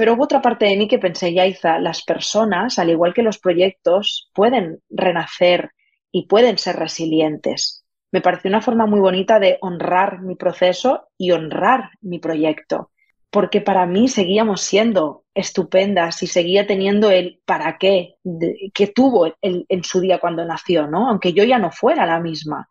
Pero hubo otra parte de mí que pensé, Yaiza, las personas, al igual que los proyectos, pueden renacer y pueden ser resilientes. Me pareció una forma muy bonita de honrar mi proceso y honrar mi proyecto, porque para mí seguíamos siendo estupendas y seguía teniendo el para qué que tuvo en su día cuando nació, ¿no? Aunque yo ya no fuera la misma.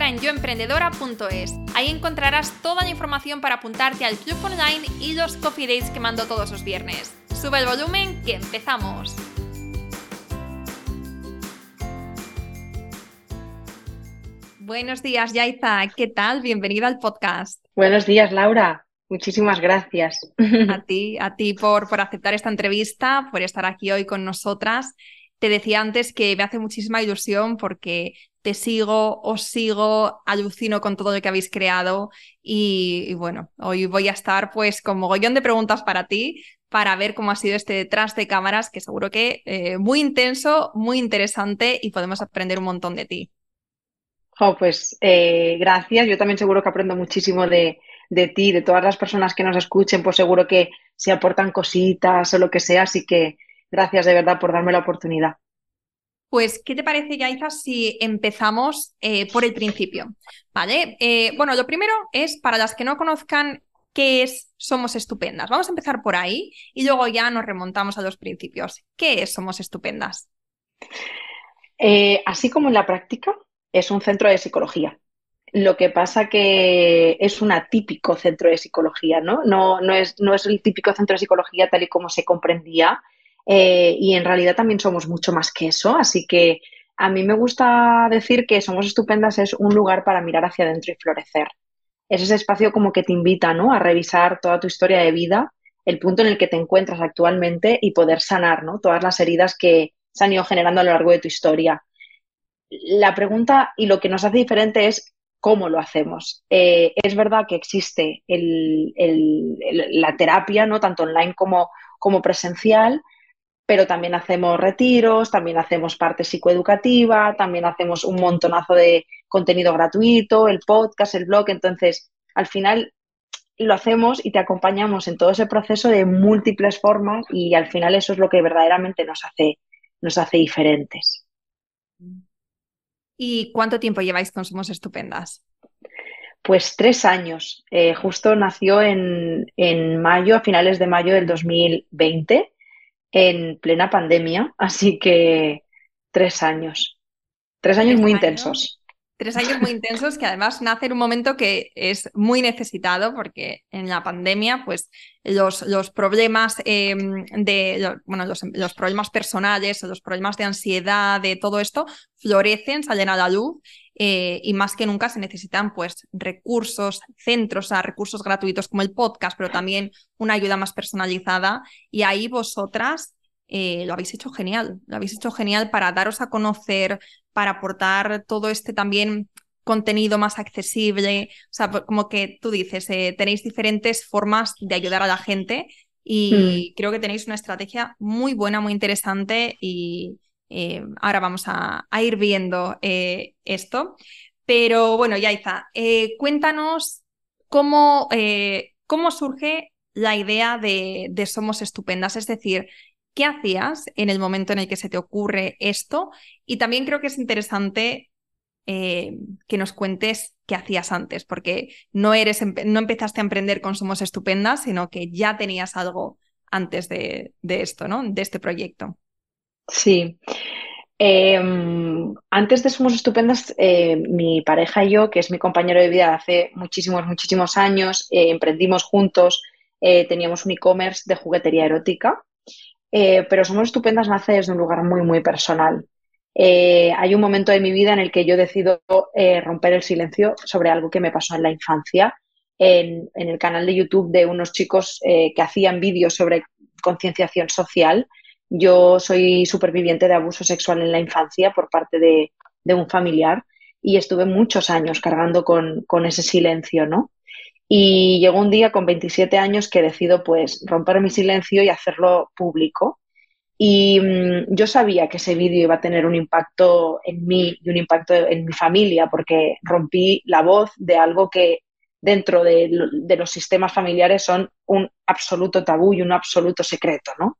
en yoemprendedora.es. Ahí encontrarás toda la información para apuntarte al club online y los coffee dates que mando todos los viernes. Sube el volumen que empezamos. Buenos días, Yaiza. ¿Qué tal? Bienvenida al podcast. Buenos días, Laura. Muchísimas gracias. A ti, a ti por, por aceptar esta entrevista, por estar aquí hoy con nosotras. Te decía antes que me hace muchísima ilusión porque te sigo, os sigo, alucino con todo lo que habéis creado y, bueno, hoy voy a estar pues con mogollón de preguntas para ti para ver cómo ha sido este detrás de cámaras que seguro que eh, muy intenso, muy interesante y podemos aprender un montón de ti. Oh, pues eh, gracias, yo también seguro que aprendo muchísimo de, de ti, de todas las personas que nos escuchen, pues seguro que se aportan cositas o lo que sea, así que gracias de verdad por darme la oportunidad. Pues, ¿qué te parece, Yaiza, si empezamos eh, por el principio? ¿Vale? Eh, bueno, lo primero es, para las que no conozcan qué es Somos Estupendas. Vamos a empezar por ahí y luego ya nos remontamos a los principios. ¿Qué es Somos Estupendas? Eh, así como en la práctica, es un centro de psicología. Lo que pasa que es un atípico centro de psicología, ¿no? No, no, es, no es el típico centro de psicología tal y como se comprendía. Eh, y en realidad también somos mucho más que eso. Así que a mí me gusta decir que Somos Estupendas es un lugar para mirar hacia adentro y florecer. Es ese espacio como que te invita ¿no? a revisar toda tu historia de vida, el punto en el que te encuentras actualmente y poder sanar ¿no? todas las heridas que se han ido generando a lo largo de tu historia. La pregunta y lo que nos hace diferente es cómo lo hacemos. Eh, es verdad que existe la terapia, ¿no? tanto online como, como presencial, pero también hacemos retiros, también hacemos parte psicoeducativa, también hacemos un montonazo de contenido gratuito, el podcast, el blog. Entonces, al final lo hacemos y te acompañamos en todo ese proceso de múltiples formas y al final eso es lo que verdaderamente nos hace, nos hace diferentes. ¿Y cuánto tiempo lleváis con Somos Estupendas? Pues tres años. Eh, justo nació en, en, mayo, a finales de mayo del 2020, en plena pandemia, así que tres años. Tres años muy intensos. Tres años muy intensos que además nace en un momento que es muy necesitado porque en la pandemia pues los, los problemas em, de bueno, los, problemas personales o los problemas de ansiedad, de todo esto, florecen, salen a la luz eh, y más que nunca se necesitan pues recursos, centros, a recursos gratuitos como el podcast, pero también una ayuda más personalizada y ahí vosotras eh, lo habéis hecho genial, lo habéis hecho genial para daros a conocer, para aportar todo este también contenido más accesible, o sea, pues, como que tú dices, eh, tenéis diferentes formas de ayudar a la gente y mm. creo que tenéis una estrategia muy buena, muy interesante y eh, ahora vamos a, ir viendo esto. Pero bueno, Yaiza, cuéntanos cómo, cómo surge la idea de, de, Somos Estupendas, es decir, qué hacías en el momento en el que se te ocurre esto y también creo que es interesante eh, que nos cuentes qué hacías antes, porque no, eres, no empezaste a emprender con Somos Estupendas, sino que ya tenías algo antes de, esto, ¿no? De este proyecto. Sí. Em, antes de Somos Estupendas, eh, mi pareja y yo, que es mi compañero de vida hace muchísimos, muchísimos años, eh, emprendimos juntos, teníamos un e-commerce de juguetería erótica eh, pero Somos Estupendas nace desde un lugar muy, muy personal. Eh, hay un momento de mi vida en el que yo decido eh, romper el silencio sobre algo que me pasó en la infancia. En, el canal de YouTube de unos chicos que hacían vídeos sobre concienciación social. Yo soy superviviente de abuso sexual en la infancia por parte de, un familiar y estuve muchos años cargando con, ese silencio, ¿no? Y llegó un día con 27 años que decido pues romper mi silencio y hacerlo público. Y mm, yo sabía que ese vídeo iba a tener un impacto en mí y un impacto en mi familia porque rompí la voz de algo que dentro de, los sistemas familiares son un absoluto tabú y un absoluto secreto, ¿no?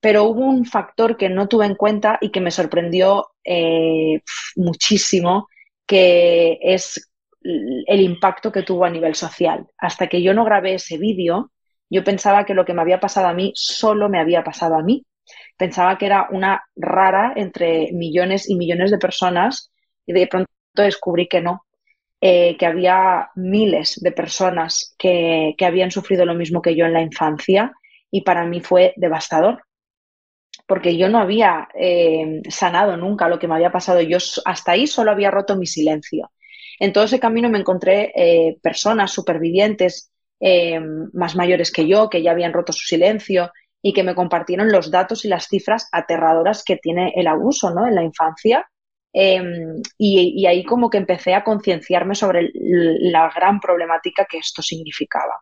Pero hubo un factor que no tuve en cuenta y que me sorprendió eh, muchísimo, que es el impacto que tuvo a nivel social. Hasta que yo no grabé ese vídeo, yo pensaba que lo que me había pasado a mí solo me había pasado a mí. Pensaba que era una rara entre millones y millones de personas y de pronto descubrí que no, eh, que había miles de personas que, habían sufrido lo mismo que yo en la infancia y para mí fue devastador porque yo no había eh, sanado nunca lo que me había pasado. Yo hasta ahí solo había roto mi silencio. En todo ese camino me encontré eh, personas supervivientes eh, más mayores que yo, que ya habían roto su silencio y que me compartieron los datos y las cifras aterradoras que tiene el abuso ¿no? en la infancia. Em, y, ahí como que empecé a concienciarme sobre la gran problemática que esto significaba.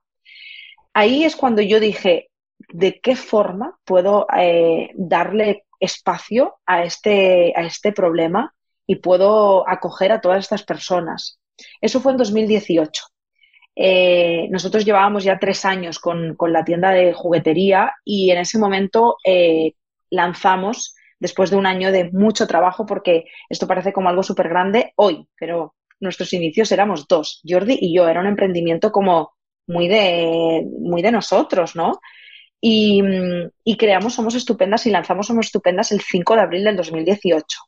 Ahí es cuando yo dije, ¿de qué forma puedo eh, darle espacio a este, a este problema y puedo acoger a todas estas personas. Eso fue en 2018. Eh, nosotros llevábamos ya tres años con, la tienda de juguetería y en ese momento eh, lanzamos, después de un año de mucho trabajo, porque esto parece como algo súper grande hoy, pero nuestros inicios éramos dos, Jordi y yo, era un emprendimiento como muy de, muy de nosotros, ¿no? Y, creamos Somos Estupendas y lanzamos Somos Estupendas el 5 de abril del 2018.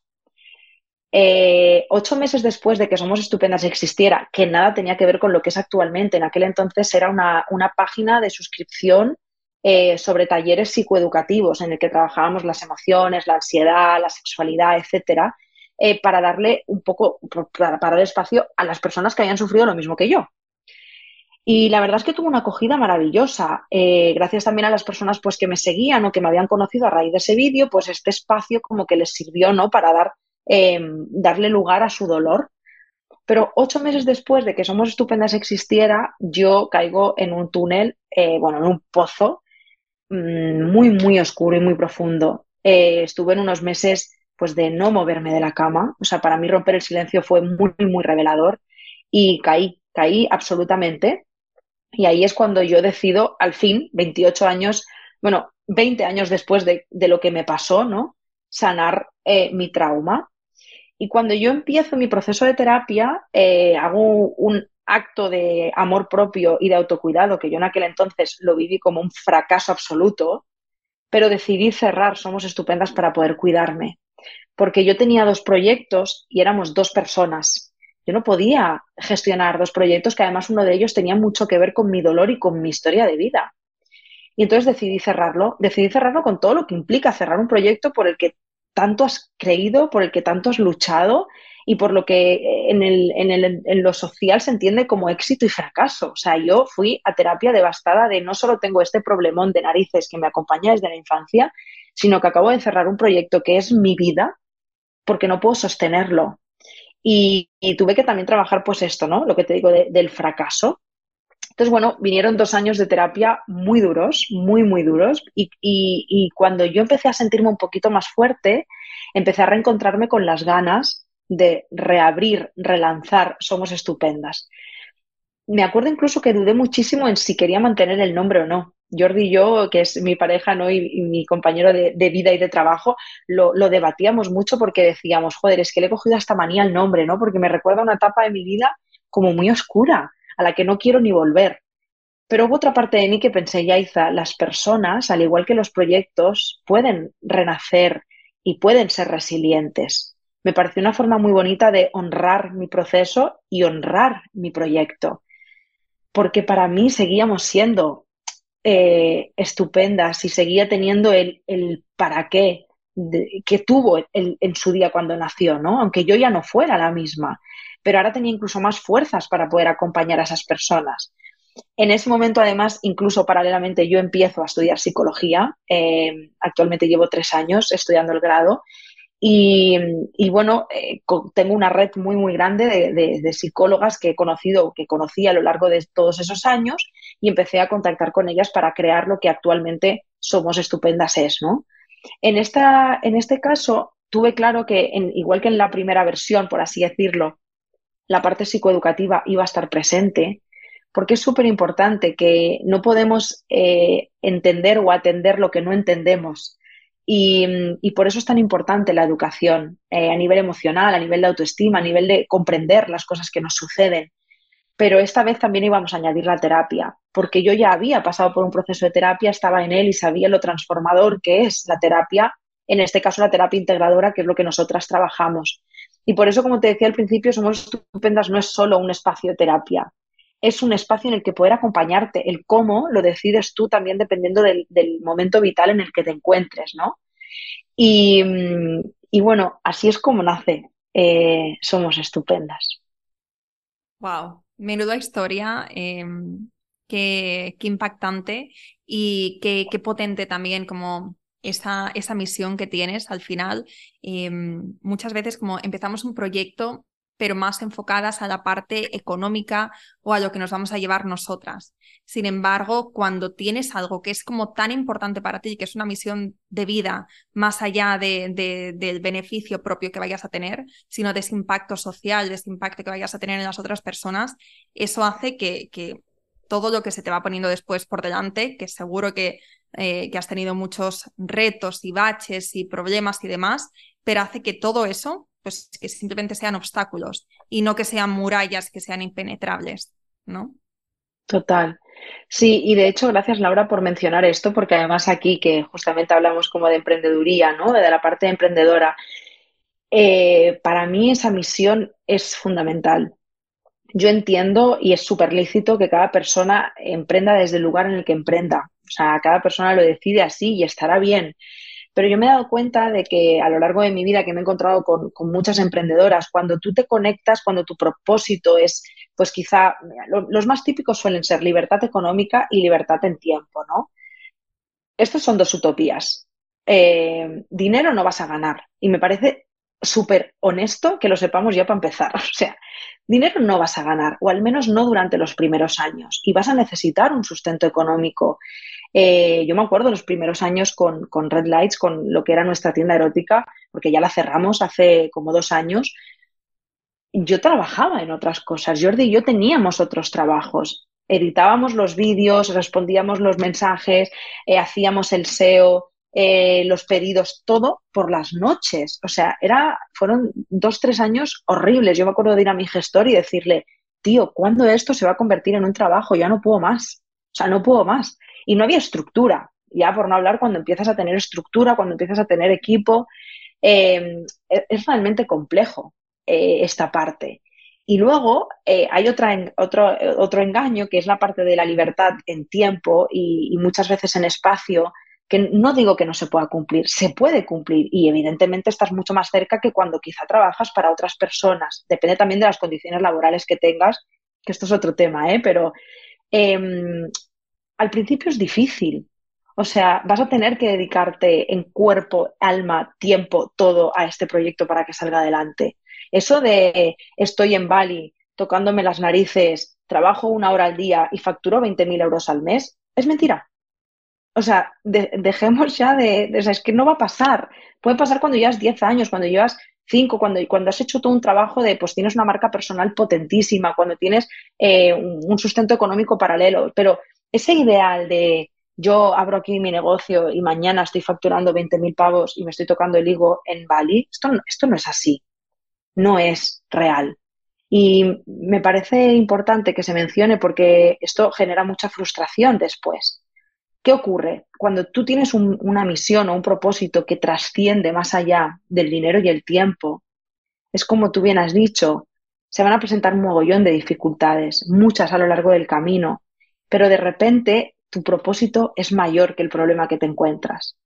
Eh, ocho meses después de que Somos Estupendas existiera, que nada tenía que ver con lo que es actualmente, en aquel entonces era una, página de suscripción eh, sobre talleres psicoeducativos en el que trabajábamos las emociones, la ansiedad, la sexualidad, etcétera, eh, para darle un poco, para, dar espacio a las personas que habían sufrido lo mismo que yo. Y la verdad es que tuvo una acogida maravillosa. gracias también a las personas pues, que me seguían o que me habían conocido a raíz de ese vídeo, pues este espacio como que les sirvió ¿no? para dar Em, darle lugar a su dolor. Pero ocho meses después de que Somos Estupendas existiera, yo caigo en un túnel, eh, bueno, en un pozo mm, muy, muy oscuro y muy profundo. Eh, estuve en unos meses pues de no moverme de la cama. O sea, para mí romper el silencio fue muy, muy revelador y caí, caí absolutamente. Y ahí es cuando yo decido, al fin, 28 años, bueno, 20 años después de, lo que me pasó, ¿no? Sanar eh, mi trauma. Y cuando yo empiezo mi proceso de terapia, eh, hago un acto de amor propio y de autocuidado, que yo en aquel entonces lo viví como un fracaso absoluto, pero decidí cerrar Somos Estupendas para poder cuidarme, porque yo tenía dos proyectos y éramos dos personas. Yo no podía gestionar dos proyectos que además uno de ellos tenía mucho que ver con mi dolor y con mi historia de vida. Y entonces decidí cerrarlo, decidí cerrarlo con todo lo que implica cerrar un proyecto por el que tanto has creído, por el que tanto has luchado y por lo que eh, en, el, en, el, en, lo social se entiende como éxito y fracaso. O sea, yo fui a terapia devastada de no solo tengo este problemón de narices que me acompaña desde la infancia, sino que acabo de cerrar un proyecto que es mi vida porque no puedo sostenerlo. Y, tuve que también trabajar pues esto, ¿no? Lo que te digo del fracaso. Entonces, bueno, vinieron dos años de terapia muy duros, muy, muy duros. Y, cuando yo empecé a sentirme un poquito más fuerte, empecé a reencontrarme con las ganas de reabrir, relanzar Somos Estupendas. Me acuerdo incluso que dudé muchísimo en si quería mantener el nombre o no. Jordi y yo, que es mi pareja ¿no? y, mi compañero de, vida y de trabajo, lo, debatíamos mucho porque decíamos, joder, es que le he cogido hasta manía el nombre, ¿no? Porque me recuerda una etapa de mi vida como muy oscura a la que no quiero ni volver. Pero hubo otra parte de mí que pensé, Yaiza, las personas, al igual que los proyectos, pueden renacer y pueden ser resilientes. Me pareció una forma muy bonita de honrar mi proceso y honrar mi proyecto, porque para mí seguíamos siendo eh, estupendas y seguía teniendo el, el para qué que tuvo en su día cuando nació, ¿no? Aunque yo ya no fuera la misma, pero ahora tenía incluso más fuerzas para poder acompañar a esas personas. En ese momento, además, incluso paralelamente, yo empiezo a estudiar psicología. Eh, actualmente llevo tres años estudiando el grado. Y, bueno, eh, tengo una red muy, muy grande de, psicólogas que he conocido, que conocí a lo largo de todos esos años y empecé a contactar con ellas para crear lo que actualmente Somos Estupendas es, ¿no? En, esta, en este caso, tuve claro que, igual que en la primera versión, por así decirlo, la parte psicoeducativa iba a estar presente, porque es súper importante que no podemos eh, entender o atender lo que no entendemos. Y, por eso es tan importante la educación eh, a nivel emocional, a nivel de autoestima, a nivel de comprender las cosas que nos suceden. Pero esta vez también íbamos a añadir la terapia, porque yo ya había pasado por un proceso de terapia, estaba en él y sabía lo transformador que es la terapia, en este caso la terapia integradora, que es lo que nosotras trabajamos. Y por eso, como te decía al principio, Somos Estupendas no es solo un espacio de terapia, es un espacio en el que poder acompañarte. El cómo lo decides tú también dependiendo del, momento vital en el que te encuentres, ¿no? Y, bueno, así es como nace eh, Somos Estupendas. Wow, menuda historia, em, qué, impactante y qué, qué potente también como esa, esa misión que tienes al final. Em, muchas veces como empezamos un proyecto pero más enfocadas a la parte económica o a lo que nos vamos a llevar nosotras. Sin embargo, cuando tienes algo que es como tan importante para ti, que es una misión de vida, más allá de, del beneficio propio que vayas a tener, sino de ese impacto social, de ese impacto que vayas a tener en las otras personas, eso hace que, todo lo que se te va poniendo después por delante, que seguro eh, que has tenido muchos retos y baches y problemas y demás, pero hace que todo eso, pues que simplemente sean obstáculos y no que sean murallas que sean impenetrables, ¿no? Total. Sí, y de hecho, gracias Laura por mencionar esto, porque además aquí que justamente hablamos como de emprendeduría, ¿no? De la parte emprendedora. Eh, para mí esa misión es fundamental. Yo entiendo y es súper lícito que cada persona emprenda desde el lugar en el que emprenda. O sea, cada persona lo decide así y estará bien. Pero yo me he dado cuenta de que a lo largo de mi vida que me he encontrado con, muchas emprendedoras, cuando tú te conectas, cuando tu propósito es, pues quizá, los más típicos suelen ser libertad económica y libertad en tiempo, ¿no? Estos son dos utopías. Eh, dinero no vas a ganar. Y me parece súper honesto que lo sepamos ya para empezar. O sea, dinero no vas a ganar, o al menos no durante los primeros años, y vas a necesitar un sustento económico. Eh, yo me acuerdo los primeros años con, Red Lights, con lo que era nuestra tienda erótica, porque ya la cerramos hace como dos años. Yo trabajaba en otras cosas. Jordi y yo teníamos otros trabajos. Editábamos los vídeos, respondíamos los mensajes, eh, hacíamos el SEO, eh, los pedidos, todo por las noches. O sea, era, fueron dos, tres años horribles. Yo me acuerdo de ir a mi gestor y decirle, tío, ¿cuándo esto se va a convertir en un trabajo? Ya no puedo más. Sea, no puedo más. Y no había estructura. Ya por no hablar cuando empiezas a tener estructura, cuando empiezas a tener equipo, eh, es realmente complejo eh, esta parte. Y luego eh, hay otra, otro, otro engaño que es la parte de la libertad en tiempo y, muchas veces en espacio, que no digo que no se pueda cumplir, se puede cumplir y evidentemente estás mucho más cerca que cuando quizá trabajas para otras personas. Depende también de las condiciones laborales que tengas, que esto es otro tema, ¿eh? pero em, al principio es difícil. O sea, vas a tener que dedicarte en cuerpo, alma, tiempo, todo a este proyecto para que salga adelante. Eso de estoy en Bali tocándome las narices, trabajo una hora al día y facturo 20.000 euros al mes, es mentira. O sea, dejemos ya de, o sea, es que no va a pasar. Puede pasar cuando llevas 10 años, cuando llevas 5, cuando, cuando has hecho todo un trabajo de, pues tienes una marca personal potentísima, cuando tienes eh, un sustento económico paralelo, pero ese ideal de yo abro aquí mi negocio y mañana estoy facturando 20.000 pavos y me estoy tocando el higo en Bali, esto, esto no es así, no es real. Y me parece importante que se mencione porque esto genera mucha frustración después. ¿Qué ocurre? Cuando tú tienes una misión o un propósito que trasciende más allá del dinero y el tiempo, es como tú bien has dicho, se van a presentar un mogollón de dificultades, muchas a lo largo del camino, pero de repente tu propósito es mayor que el problema que te encuentras.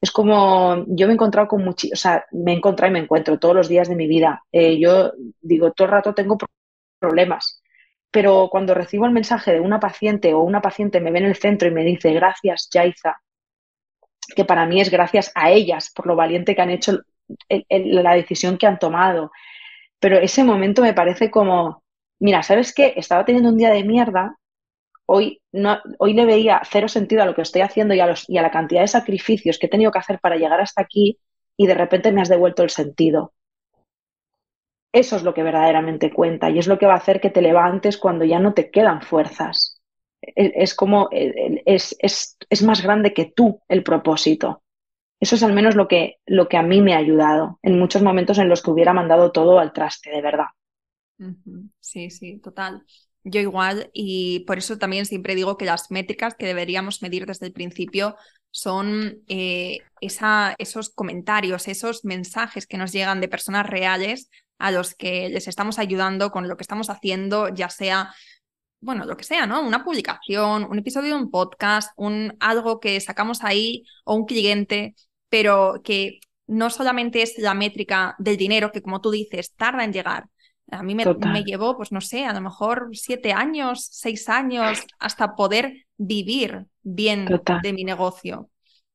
Es como, yo me he encontrado con muchos, o sea, me he encontrado y me encuentro todos los días de mi vida. Eh, yo digo, todo el rato tengo problemas, pero cuando recibo el mensaje de una paciente o una paciente me ve en el centro y me dice, gracias, Yaiza, que para mí es gracias a ellas por lo valiente que han hecho la decisión que han tomado. Pero ese momento me parece como, mira, ¿sabes qué? Estaba teniendo un día de mierda, hoy, no, hoy le veía cero sentido a lo que estoy haciendo y a, los, y a la cantidad de sacrificios que he tenido que hacer para llegar hasta aquí y de repente me has devuelto el sentido. Eso es lo que verdaderamente cuenta y es lo que va a hacer que te levantes cuando ya no te quedan fuerzas. E, es, como, e, e, es, es, es, más grande que tú el propósito. Eso es al menos lo que, lo que a mí me ha ayudado en muchos momentos en los que hubiera mandado todo al traste, de verdad. Sí, sí, total. Yo igual, y por eso también siempre digo que las métricas que deberíamos medir desde el principio son eh, esa, esos comentarios, esos mensajes que nos llegan de personas reales a los que les estamos ayudando con lo que estamos haciendo, ya sea, bueno, lo que sea, ¿no? Una publicación, un episodio de un podcast, un, algo que sacamos ahí o un cliente, pero que no solamente es la métrica del dinero, que como tú dices, tarda en llegar. A mí me, me llevó, pues no sé, a lo mejor siete años, seis años, hasta poder vivir bien de mi negocio.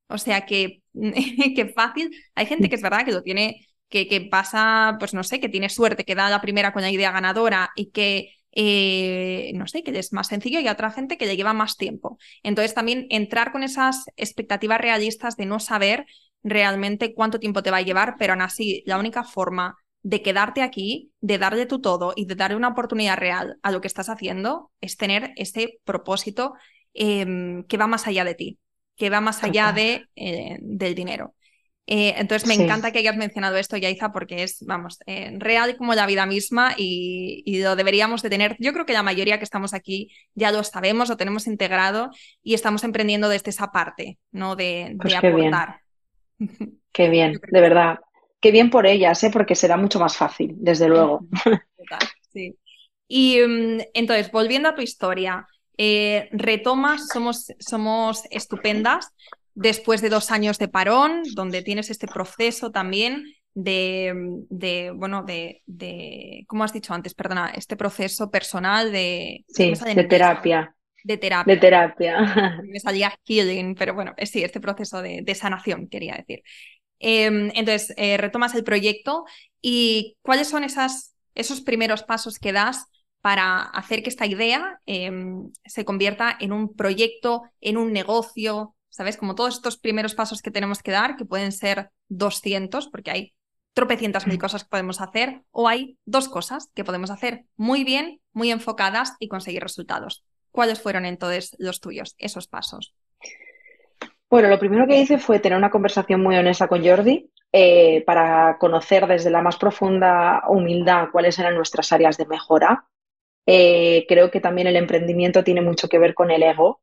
O sea que, que fácil. Hay gente que es verdad que lo tiene que, pasa, pues no sé, que tiene suerte, que da la primera con la idea ganadora y que, eh, no sé, que es más sencillo y otra gente que le lleva más tiempo. Entonces también entrar con esas expectativas realistas de no saber realmente cuánto tiempo te va a llevar, pero aún así la única forma de quedarte aquí, de darle tu todo y de darle una oportunidad real a lo que estás haciendo es tener ese propósito em, que va más allá de ti, que va más allá de, eh, del dinero. Eh, entonces me encanta que hayas mencionado esto, Yaiza, porque es, vamos, eh, real como la vida misma y, lo deberíamos de tener. Yo creo que la mayoría que estamos aquí ya lo sabemos, lo tenemos integrado y estamos emprendiendo desde esa parte, ¿no? De, pues aportar. Qué bien, de verdad. Qué bien por ellas, ¿eh? porque será mucho más fácil, desde luego. sí. Y mm, entonces, volviendo a tu historia, eh, retomas, somos, somos estupendas, después de dos años de parón, donde tienes este proceso también de, bueno, de, de, ¿cómo has dicho antes? Perdona, este proceso personal de... Sí, de terapia. De terapia. De terapia. Me salía healing, pero bueno, sí, este proceso de, sanación, quería decir. Em, entonces, eh, retomas el proyecto y ¿cuáles son esas, esos primeros pasos que das para hacer que esta idea em, se convierta en un proyecto, en un negocio, ¿sabes? Como todos estos primeros pasos que tenemos que dar, que pueden ser 200, porque hay tropecientas mil cosas que podemos hacer, o hay dos cosas que podemos hacer muy bien, muy enfocadas y conseguir resultados. ¿Cuáles fueron entonces los tuyos, esos pasos? Bueno, lo primero que hice fue tener una conversación muy honesta con Jordi eh, para conocer desde la más profunda humildad cuáles eran nuestras áreas de mejora. Eh, creo que también el emprendimiento tiene mucho que ver con el ego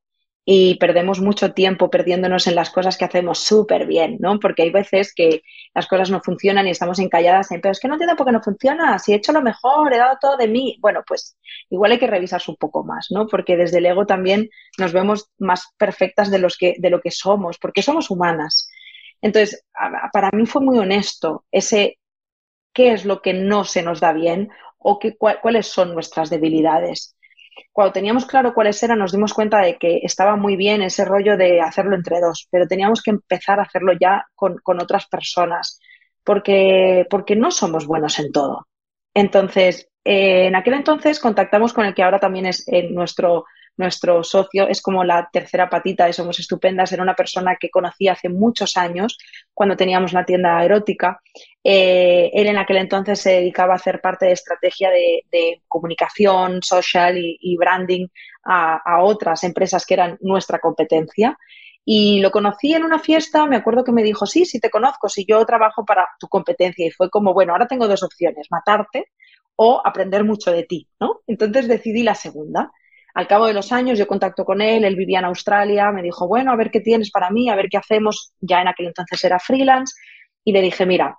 y perdemos mucho tiempo perdiéndonos en las cosas que hacemos súper bien, ¿no? Porque hay veces que las cosas no funcionan y estamos encalladas en, pero es que no entiendo por qué no funciona, si he hecho lo mejor, he dado todo de mí. Bueno, pues igual hay que revisarse un poco más, ¿no? Porque desde el ego también nos vemos más perfectas de, los que, de lo que somos, porque somos humanas. Entonces, para mí fue muy honesto ese qué es lo que no se nos da bien o qué, cuáles son nuestras debilidades cuando teníamos claro cuáles eran, nos dimos cuenta de que estaba muy bien ese rollo de hacerlo entre dos, pero teníamos que empezar a hacerlo ya con, otras personas, porque, porque no somos buenos en todo. Entonces, eh, en aquel entonces contactamos con el que ahora también es eh, nuestro nuestro socio es como la tercera patita de Somos Estupendas, era una persona que conocí hace muchos años cuando teníamos la tienda erótica. Eh, él en aquel entonces se dedicaba a hacer parte de estrategia de, comunicación, social y, branding a, otras empresas que eran nuestra competencia. Y lo conocí en una fiesta, me acuerdo que me dijo, sí, sí te conozco, si yo trabajo para tu competencia. Y fue como, bueno, ahora tengo dos opciones, matarte o aprender mucho de ti, ¿no? Entonces decidí la segunda. Al cabo de los años yo contacto con él, él vivía en Australia, me dijo, bueno, a ver qué tienes para mí, a ver qué hacemos. Ya en aquel entonces era freelance y le dije, mira,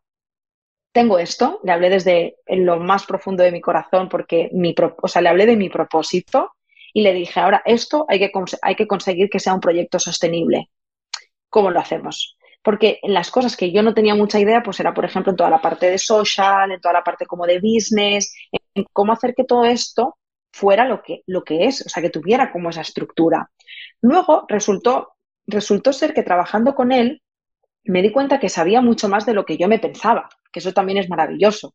tengo esto, le hablé desde lo más profundo de mi corazón porque mi, o sea, le hablé de mi propósito y le dije, ahora esto hay que, hay que conseguir que sea un proyecto sostenible. ¿Cómo lo hacemos? Porque en las cosas que yo no tenía mucha idea, pues era, por ejemplo, en toda la parte de social, en toda la parte como de business, en cómo hacer que todo esto fuera lo que, lo que es, o sea, que tuviera como esa estructura. Luego resultó, resultó ser que trabajando con él me di cuenta que sabía mucho más de lo que yo me pensaba, que eso también es maravilloso.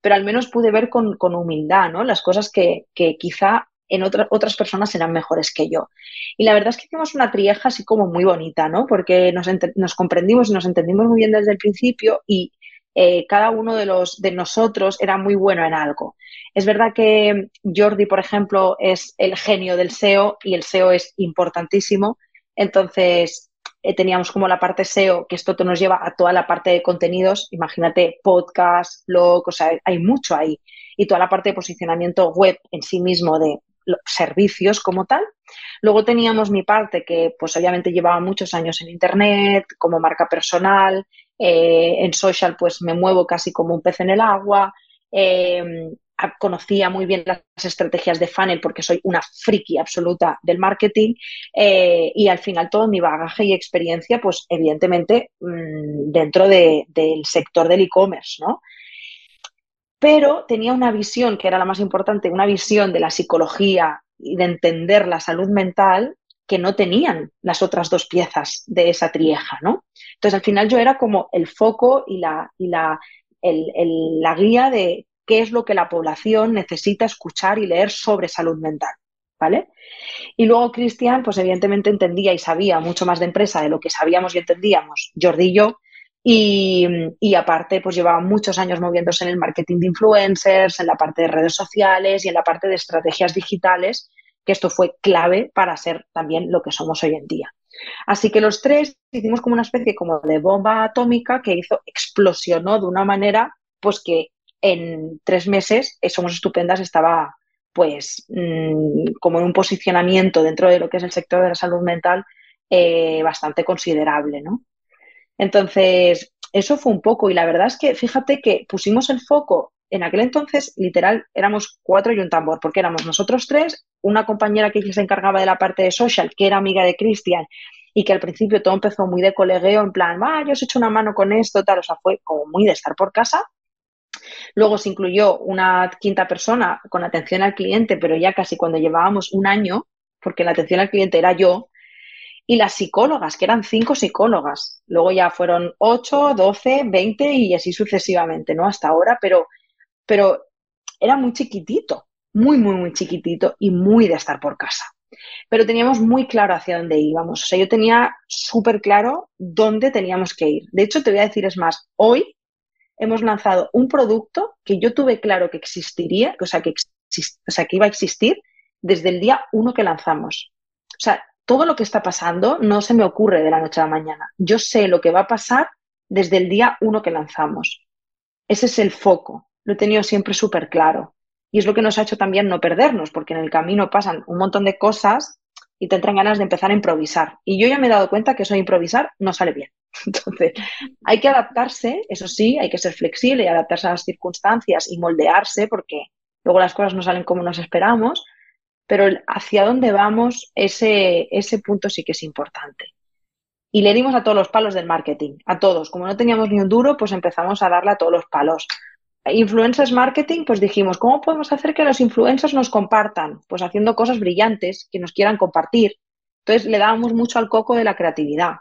Pero al menos pude ver con, con humildad, ¿no? Las cosas que, que quizá en otras personas eran mejores que yo. Y la verdad es que hicimos una trieja así como muy bonita, ¿no? Porque nos, nos comprendimos y nos entendimos muy bien desde el principio y eh, cada uno de, los, de nosotros era muy bueno en algo. Es verdad que Jordi, por ejemplo, es el genio del SEO y el SEO es importantísimo. Entonces, eh, teníamos como la parte SEO, que esto nos lleva a toda la parte de contenidos. Imagínate, podcast, blog, o sea, hay mucho ahí. Y toda la parte de posicionamiento web en sí mismo de servicios como tal. Luego teníamos mi parte que pues obviamente llevaba muchos años en Internet, como marca personal, eh, en social pues me muevo casi como un pez en el agua, eh, conocía muy bien las estrategias de funnel porque soy una friki absoluta del marketing eh, y al final todo mi bagaje y experiencia pues evidentemente mm, dentro del sector del e-commerce, ¿no? pero tenía una visión, que era la más importante, una visión de la psicología y de entender la salud mental que no tenían las otras dos piezas de esa trieja, ¿no? Entonces, al final yo era como el foco y la, y la, la guía de qué es lo que la población necesita escuchar y leer sobre salud mental, ¿vale? Y luego Cristian, pues evidentemente entendía y sabía mucho más de empresa de lo que sabíamos y entendíamos Jordi y yo, y, aparte, pues llevaba muchos años moviéndose en el marketing de influencers, en la parte de redes sociales y en la parte de estrategias digitales, que esto fue clave para ser también lo que somos hoy en día. Así que los tres hicimos como una especie como de bomba atómica que hizo, explosionó de una manera, pues que en tres meses eh, Somos Estupendas estaba pues mm, como en un posicionamiento dentro de lo que es el sector de la salud mental eh, bastante considerable, ¿no? Entonces, eso fue un poco y la verdad es que fíjate que pusimos el foco en aquel entonces, literal, éramos cuatro y un tambor, porque éramos nosotros tres, una compañera que se encargaba de la parte de social, que era amiga de Cristian, y que al principio todo empezó muy de colegueo, en plan, va, yo os he hecho una mano con esto, tal, o sea, fue como muy de estar por casa. Luego se incluyó una quinta persona con atención al cliente, pero ya casi cuando llevábamos un año, porque la atención al cliente era yo, y las psicólogas, que eran cinco psicólogas. Luego ya fueron ocho, doce, veinte y así sucesivamente, ¿no? Hasta ahora, pero, pero era muy chiquitito, muy, muy, muy chiquitito y muy de estar por casa. Pero teníamos muy claro hacia dónde íbamos. O sea, yo tenía súper claro dónde teníamos que ir. De hecho, te voy a decir, es más, hoy hemos lanzado un producto que yo tuve claro que existiría, o sea, que, iba a existir desde el día uno que lanzamos. O sea, todo lo que está pasando no se me ocurre de la noche a la mañana. Yo sé lo que va a pasar desde el día uno que lanzamos. Ese es el foco. Lo he tenido siempre súper claro. Y es lo que nos ha hecho también no perdernos, porque en el camino pasan un montón de cosas y te entran ganas de empezar a improvisar. Y yo ya me he dado cuenta que eso de improvisar no sale bien. Entonces, hay que adaptarse, eso sí, hay que ser flexible y adaptarse a las circunstancias y moldearse, porque luego las cosas no salen como nos esperamos, pero hacia dónde vamos, ese, ese punto sí que es importante. Y le dimos a todos los palos del marketing, a todos. Como no teníamos ni un duro, pues empezamos a darle a todos los palos. Influencers marketing, pues dijimos, ¿cómo podemos hacer que los influencers nos compartan? Pues haciendo cosas brillantes que nos quieran compartir. Entonces le dábamos mucho al coco de la creatividad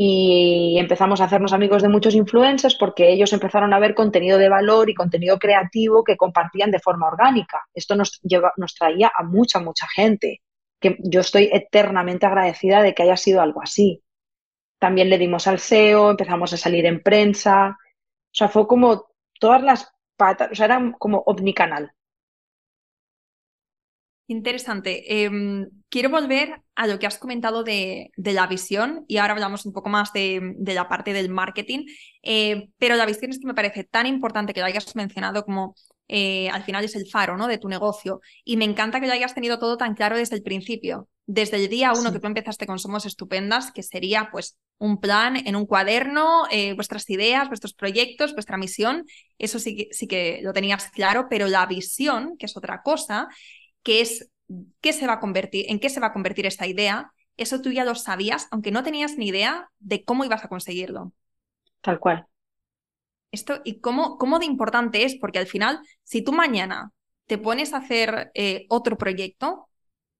y empezamos a hacernos amigos de muchos influencers porque ellos empezaron a ver contenido de valor y contenido creativo que compartían de forma orgánica. Esto nos, lleva, nos traía a mucha, mucha gente, que yo estoy eternamente agradecida de que haya sido algo así. También le dimos al SEO, empezamos a salir en prensa, o sea, fue como todas las patas, o sea, era como omnicanal. Interesante. Em, quiero volver a lo que has comentado de, la visión y ahora hablamos un poco más de, la parte del marketing, eh, pero la visión es que me parece tan importante que lo hayas mencionado como eh, al final es el faro ¿no? de tu negocio y me encanta que lo hayas tenido todo tan claro desde el principio, desde el día uno que tú empezaste con Somos Estupendas, que sería pues un plan en un cuaderno, eh, vuestras ideas, vuestros proyectos, vuestra misión, eso sí sí que lo tenías claro, pero la visión, que es otra cosa, que es qué se va a convertir, en qué se va a convertir esta idea, eso tú ya lo sabías, aunque no tenías ni idea de cómo ibas a conseguirlo. Tal cual. Esto, y cómo, cómo de importante es, porque al final, si tú mañana te pones a hacer eh, otro proyecto,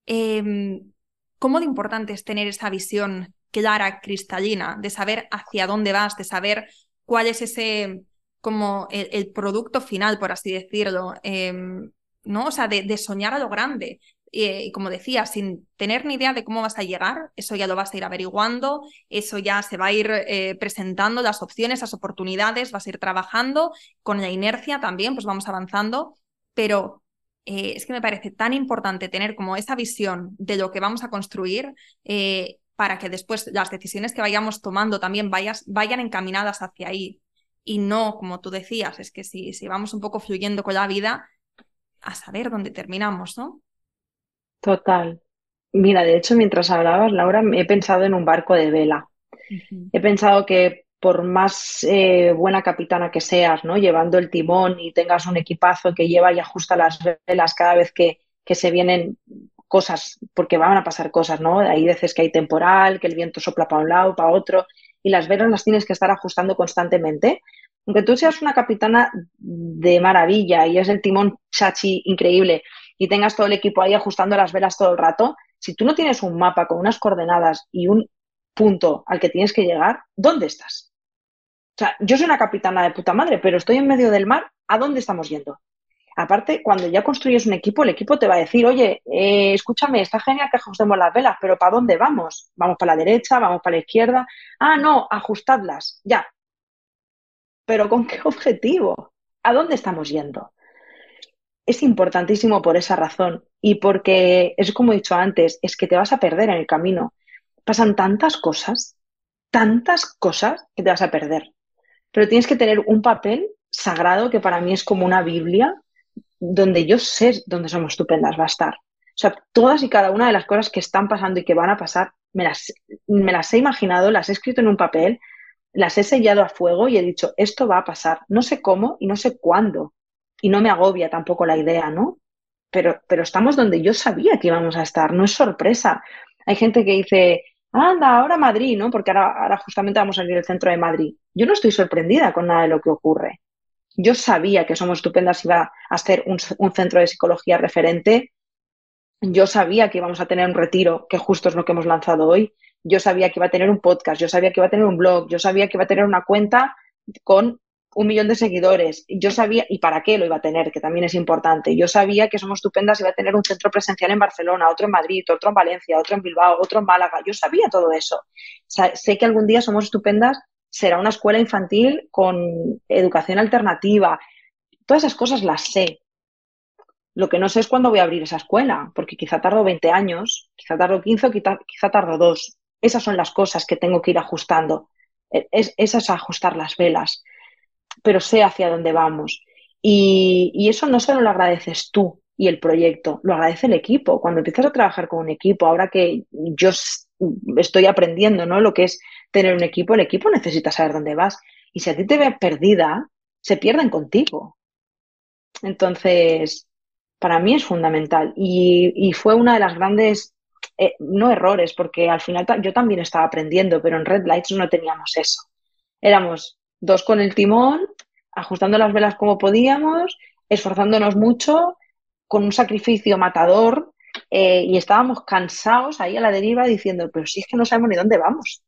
em, cómo de importante es tener esa visión clara, cristalina, de saber hacia dónde vas, de saber cuál es ese, como el, producto final, por así decirlo, em, ¿no? O sea, de, soñar a lo grande. y como decía, sin tener ni idea de cómo vas a llegar, eso ya lo vas a ir averiguando, eso ya se va a ir eh, presentando las opciones, las oportunidades, vas a ir trabajando con la inercia también, pues vamos avanzando, pero eh, es que me parece tan importante tener como esa visión de lo que vamos a construir eh, para que después las decisiones que vayamos tomando también vayas, vayan encaminadas hacia ahí y no, como tú decías, es que si, si vamos un poco fluyendo con la vida, a saber dónde terminamos, ¿no? Total. Mira, de hecho, mientras hablabas, Laura, he pensado en un barco de vela. He pensado que por más eh, buena capitana que seas, ¿no? Llevando el timón y tengas un equipazo que lleva y ajusta las velas cada vez que, que se vienen cosas, porque van a pasar cosas, ¿no? Hay veces que hay temporal, que el viento sopla para un lado, para otro, y las velas las tienes que estar ajustando constantemente. Aunque tú seas una capitana de maravilla y es el timón chachi increíble y tengas todo el equipo ahí ajustando las velas todo el rato, si tú no tienes un mapa con unas coordenadas y un punto al que tienes que llegar, ¿dónde estás? O sea, yo soy una capitana de puta madre, pero estoy en medio del mar, ¿a dónde estamos yendo? Aparte, cuando ya construyes un equipo, el equipo te va a decir, oye, eh, escúchame, está genial que ajustemos las velas, pero ¿para dónde vamos? ¿Vamos para la derecha? ¿Vamos para la izquierda? Ah, no, ajustadlas, ya. ¿Pero con qué objetivo? ¿A dónde estamos yendo? Es importantísimo por esa razón y porque, es como he dicho antes, es que te vas a perder en el camino. Pasan tantas cosas, tantas cosas que te vas a perder. Pero tienes que tener un papel sagrado que para mí es como una Biblia donde yo sé dónde somos estupendas va a estar. O sea, todas y cada una de las cosas que están pasando y que van a pasar, me las, me las he imaginado, las he escrito en un papel, las he sellado a fuego y he dicho, esto va a pasar. No sé cómo y no sé cuándo. Y no me agobia tampoco la idea, ¿no? Pero, pero estamos donde yo sabía que íbamos a estar, no es sorpresa. Hay gente que dice, anda, ahora Madrid, ¿no? Porque ahora, ahora justamente vamos a salir del centro de Madrid. Yo no estoy sorprendida con nada de lo que ocurre. Yo sabía que Somos Estupendas iba a ser un, centro de psicología referente. Yo sabía que íbamos a tener un retiro, que justo es lo que hemos lanzado hoy. Yo sabía que iba a tener un podcast, yo sabía que iba a tener un blog, yo sabía que iba a tener una cuenta con un millón de seguidores. Yo sabía, y para qué lo iba a tener, que también es importante. Yo sabía que Somos Estupendas iba a tener un centro presencial en Barcelona, otro en Madrid, otro en Valencia, otro en Bilbao, otro en Málaga. Yo sabía todo eso. sé que algún día Somos Estupendas será una escuela infantil con educación alternativa. Todas esas cosas las sé. Lo que no sé es cuándo voy a abrir esa escuela, porque quizá tardo 20 años, quizá tardo 15 o quizá, tardo 2. Esas son las cosas que tengo que ir ajustando. E, es, esas ajustar las velas, pero sé hacia dónde vamos. Y, y eso no solo lo agradeces tú y el proyecto, lo agradece el equipo. Cuando empiezas a trabajar con un equipo, ahora que yo estoy aprendiendo ¿no? lo que es tener un equipo, el equipo necesita saber dónde vas. Y si a ti te ve perdida, se pierden contigo. Entonces, para mí es fundamental. Y, fue una de las grandes, eh, no errores, porque al final yo también estaba aprendiendo, pero en Red Lights no teníamos eso. Éramos dos con el timón, ajustando las velas como podíamos, esforzándonos mucho, con un sacrificio matador, eh, y estábamos cansados ahí a la deriva diciendo, pero si es que no sabemos ni dónde vamos.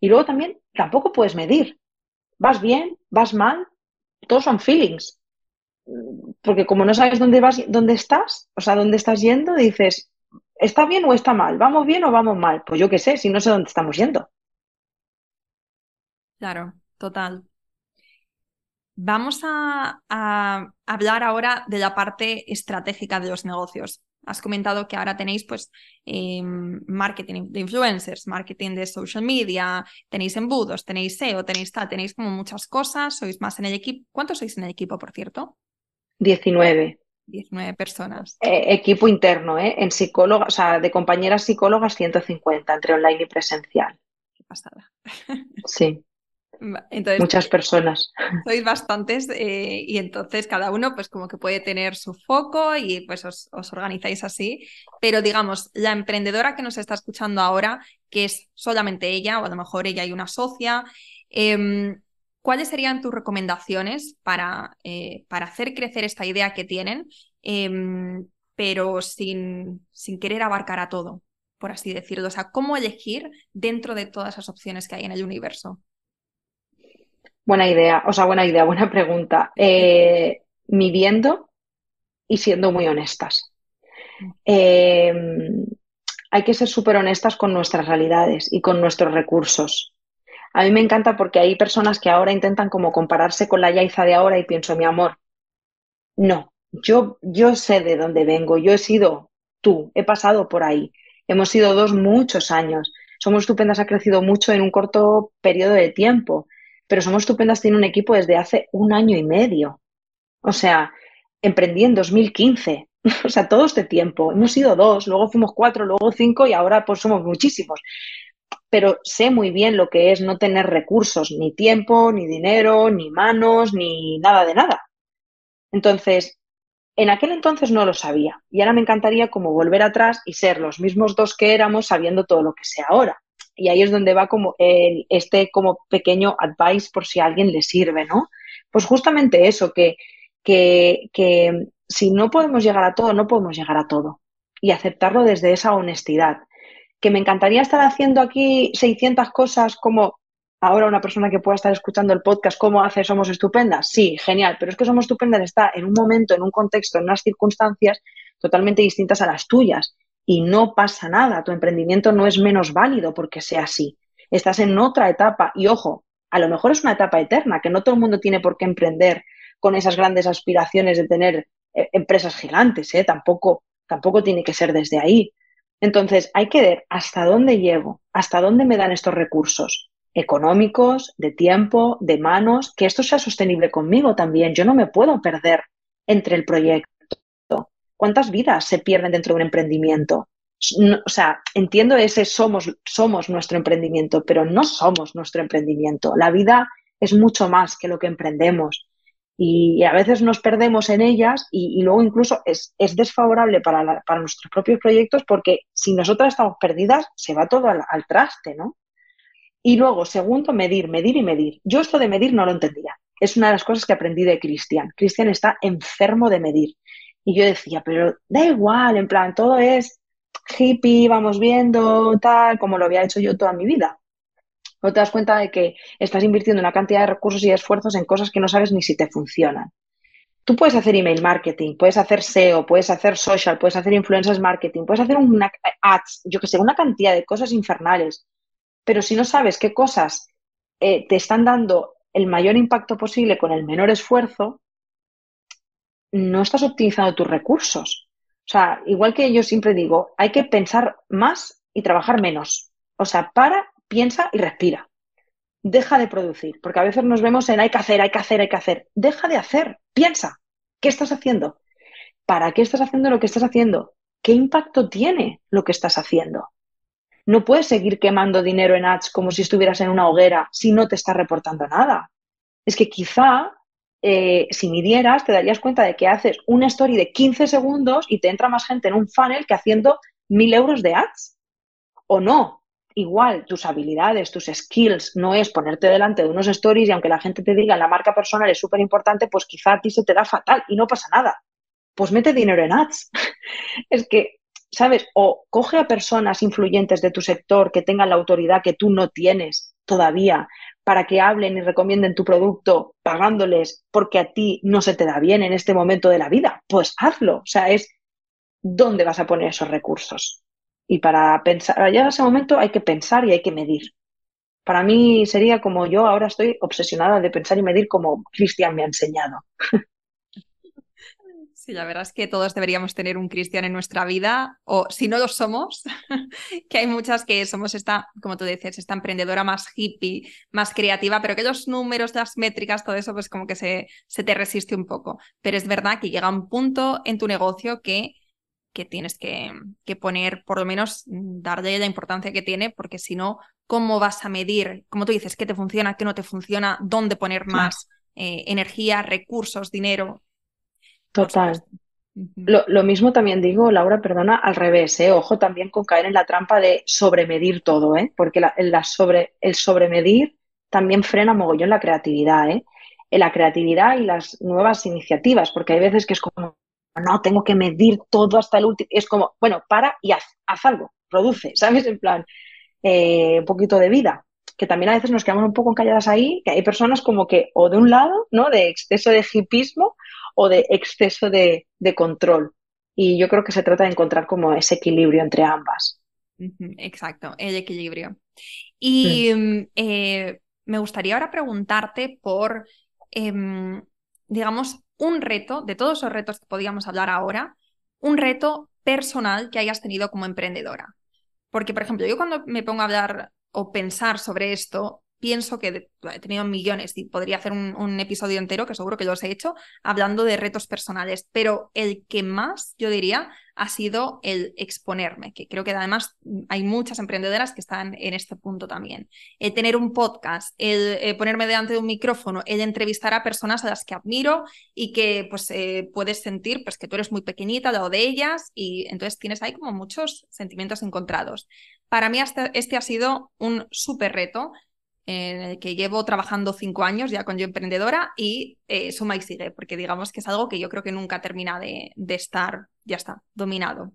Y luego también tampoco puedes medir. ¿Vas bien? ¿Vas mal? Todos son feelings. Porque como no sabes dónde vas, dónde estás, o sea, dónde estás yendo, dices, ¿está bien o está mal? ¿Vamos bien o vamos mal? Pues yo qué sé, si no sé dónde estamos yendo. Claro, total. Vamos a, hablar ahora de la parte estratégica de los negocios. Has comentado que ahora tenéis pues em, marketing de influencers, marketing de social media, tenéis embudos, tenéis SEO, tenéis tal, tenéis como muchas cosas, sois más en el equipo. ¿Cuántos sois en el equipo, por cierto? 19. 19 personas. Eh, equipo interno, ¿eh? En psicóloga, o sea, de compañeras psicólogas 150 entre online y presencial. Qué pasada. Sí. Muchas personas. Sois bastantes eh, y entonces cada uno pues como que puede tener su foco y pues os, organizáis así. Pero digamos, la emprendedora que nos está escuchando ahora, que es solamente ella o a lo mejor ella y una socia, em, ¿cuáles serían tus recomendaciones para, eh, para hacer crecer esta idea que tienen, em, pero sin, sin querer abarcar a todo, por así decirlo? O sea, ¿cómo elegir dentro de todas esas opciones que hay en el universo? Buena idea, o sea, buena idea, buena pregunta. Eh, midiendo y siendo muy honestas. Em, hay que ser súper honestas con nuestras realidades y con nuestros recursos. A mí me encanta porque hay personas que ahora intentan como compararse con la Yaiza de ahora y pienso, mi amor, no, yo, yo sé de dónde vengo, yo he sido tú, he pasado por ahí, hemos sido dos muchos años, somos estupendas, ha crecido mucho en un corto periodo de tiempo pero Somos Estupendas tiene un equipo desde hace un año y medio. O sea, emprendí en 2015. O sea, todo este tiempo. Hemos sido dos, luego fuimos cuatro, luego cinco y ahora pues somos muchísimos. Pero sé muy bien lo que es no tener recursos, ni tiempo, ni dinero, ni manos, ni nada de nada. Entonces, en aquel entonces no lo sabía y ahora me encantaría como volver atrás y ser los mismos dos que éramos sabiendo todo lo que sé ahora. Y ahí es donde va como este como pequeño advice por si a alguien le sirve, ¿no? Pues justamente eso, que, que, que si no podemos llegar a todo, no podemos llegar a todo. Y aceptarlo desde esa honestidad. Que me encantaría estar haciendo aquí 600 cosas como ahora una persona que pueda estar escuchando el podcast, ¿cómo hace Somos Estupendas? Sí, genial, pero es que Somos Estupendas está en un momento, en un contexto, en unas circunstancias totalmente distintas a las tuyas y no pasa nada, tu emprendimiento no es menos válido porque sea así. Estás en otra etapa y ojo, a lo mejor es una etapa eterna, que no todo el mundo tiene por qué emprender con esas grandes aspiraciones de tener eh, empresas gigantes, ¿eh? tampoco, tampoco tiene que ser desde ahí. Entonces, hay que ver hasta dónde llego, hasta dónde me dan estos recursos económicos, de tiempo, de manos, que esto sea sostenible conmigo también. Yo no me puedo perder entre el proyecto ¿Cuántas vidas se pierden dentro de un emprendimiento? o sea, entiendo ese somos, somos nuestro emprendimiento, pero no somos nuestro emprendimiento. La vida es mucho más que lo que emprendemos. Y a veces nos perdemos en ellas y, luego incluso es, desfavorable para, para, nuestros propios proyectos porque si nosotras estamos perdidas, se va todo al, al traste, ¿no? Y luego, segundo, medir, medir y medir. Yo esto de medir no lo entendía. Es una de las cosas que aprendí de Cristian. Cristian está enfermo de medir. Y yo decía, pero da igual, en plan, todo es hippie, vamos viendo, tal, como lo había hecho yo toda mi vida. No te das cuenta de que estás invirtiendo una cantidad de recursos y esfuerzos en cosas que no sabes ni si te funcionan. Tú puedes hacer email marketing, puedes hacer SEO, puedes hacer social, puedes hacer influencers marketing, puedes hacer una ads, yo que sé, una cantidad de cosas infernales. Pero si no sabes qué cosas eh, te están dando el mayor impacto posible con el menor esfuerzo, no estás optimizando tus recursos. O sea, igual que yo siempre digo, hay que pensar más y trabajar menos. O sea, para, piensa y respira. Deja de producir, porque a veces nos vemos en hay que hacer, hay que hacer, hay que hacer. Deja de hacer, piensa. ¿Qué estás haciendo? ¿Para qué estás haciendo lo que estás haciendo? ¿Qué impacto tiene lo que estás haciendo? No puedes seguir quemando dinero en ads como si estuvieras en una hoguera si no te está reportando nada. Es que quizá eh, si midieras, te darías cuenta de que haces una story de 15 segundos y te entra más gente en un funnel que haciendo mil euros de ads. O no. Igual, tus habilidades, tus skills, no es ponerte delante de unos stories y aunque la gente te diga la marca personal es súper importante, pues quizá a ti se te da fatal y no pasa nada. Pues mete dinero en ads. es que, ¿sabes? O coge a personas influyentes de tu sector que tengan la autoridad que tú no tienes todavía para que hablen y recomienden tu producto pagándoles porque a ti no se te da bien en este momento de la vida, pues hazlo. O sea, es dónde vas a poner esos recursos. Y para pensar, para llegar a ese momento hay que pensar y hay que medir. Para mí sería como yo ahora estoy obsesionada de pensar y medir como Cristian me ha enseñado. Sí, la verdad es que todos deberíamos tener un cristiano en nuestra vida, o si no lo somos, que hay muchas que somos esta, como tú dices, esta emprendedora más hippie, más creativa, pero que los números, las métricas, todo eso, pues como que se, se te resiste un poco. Pero es verdad que llega un punto en tu negocio que que tienes que, que, poner, por lo menos darle la importancia que tiene, porque si no, ¿cómo vas a medir, como tú dices, qué te funciona, qué no te funciona, dónde poner más eh, energía, recursos, dinero? Total. Lo, mismo también digo, Laura, perdona, al revés, ¿eh? ojo también con caer en la trampa de sobremedir todo, ¿eh? porque la, sobre, el sobremedir también frena mogollón la creatividad, ¿eh? la creatividad y las nuevas iniciativas, porque hay veces que es como, no, tengo que medir todo hasta el último, es como, bueno, para y haz, haz algo, produce, ¿sabes? En plan, eh, un poquito de vida, que también a veces nos quedamos un poco encalladas ahí, que hay personas como que, o de un lado, ¿no? De exceso de hipismo, o de exceso de, control. Y yo creo que se trata de encontrar como ese equilibrio entre ambas. Exacto, el equilibrio. Y mm, eh, me gustaría ahora preguntarte por, em, digamos, un reto, de todos los retos que podíamos hablar ahora, un reto personal que hayas tenido como emprendedora. Porque, por ejemplo, yo cuando me pongo a hablar o pensar sobre esto, pienso que he tenido millones y podría hacer un, episodio entero, que seguro que los he hecho, hablando de retos personales, pero el que más, yo diría, ha sido el exponerme, que creo que además hay muchas emprendedoras que están en este punto también. El tener un podcast, el, eh, ponerme delante de un micrófono, el entrevistar a personas a las que admiro y que pues eh, puedes sentir pues que tú eres muy pequeñita al lado de ellas y entonces tienes ahí como muchos sentimientos encontrados. Para mí este, este ha sido un súper reto en el que llevo trabajando cinco años ya con Yo Emprendedora y eh, suma y sigue, porque digamos que es algo que yo creo que nunca termina de, estar, ya está, dominado.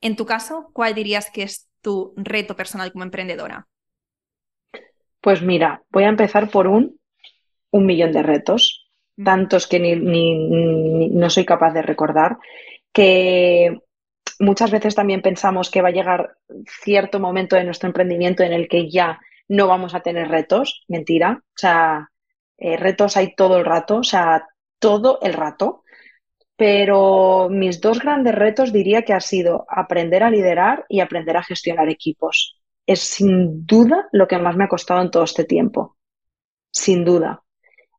En tu caso, ¿cuál dirías que es tu reto personal como emprendedora? Pues mira, voy a empezar por un, un millón de retos, tantos que ni, no soy capaz de recordar, que muchas veces también pensamos que va a llegar cierto momento de nuestro emprendimiento en el que ya no vamos a tener retos, mentira. O sea, eh, retos hay todo el rato, o sea, todo el rato. Pero mis dos grandes retos diría que ha sido aprender a liderar y aprender a gestionar equipos. Es sin duda lo que más me ha costado en todo este tiempo. Sin duda.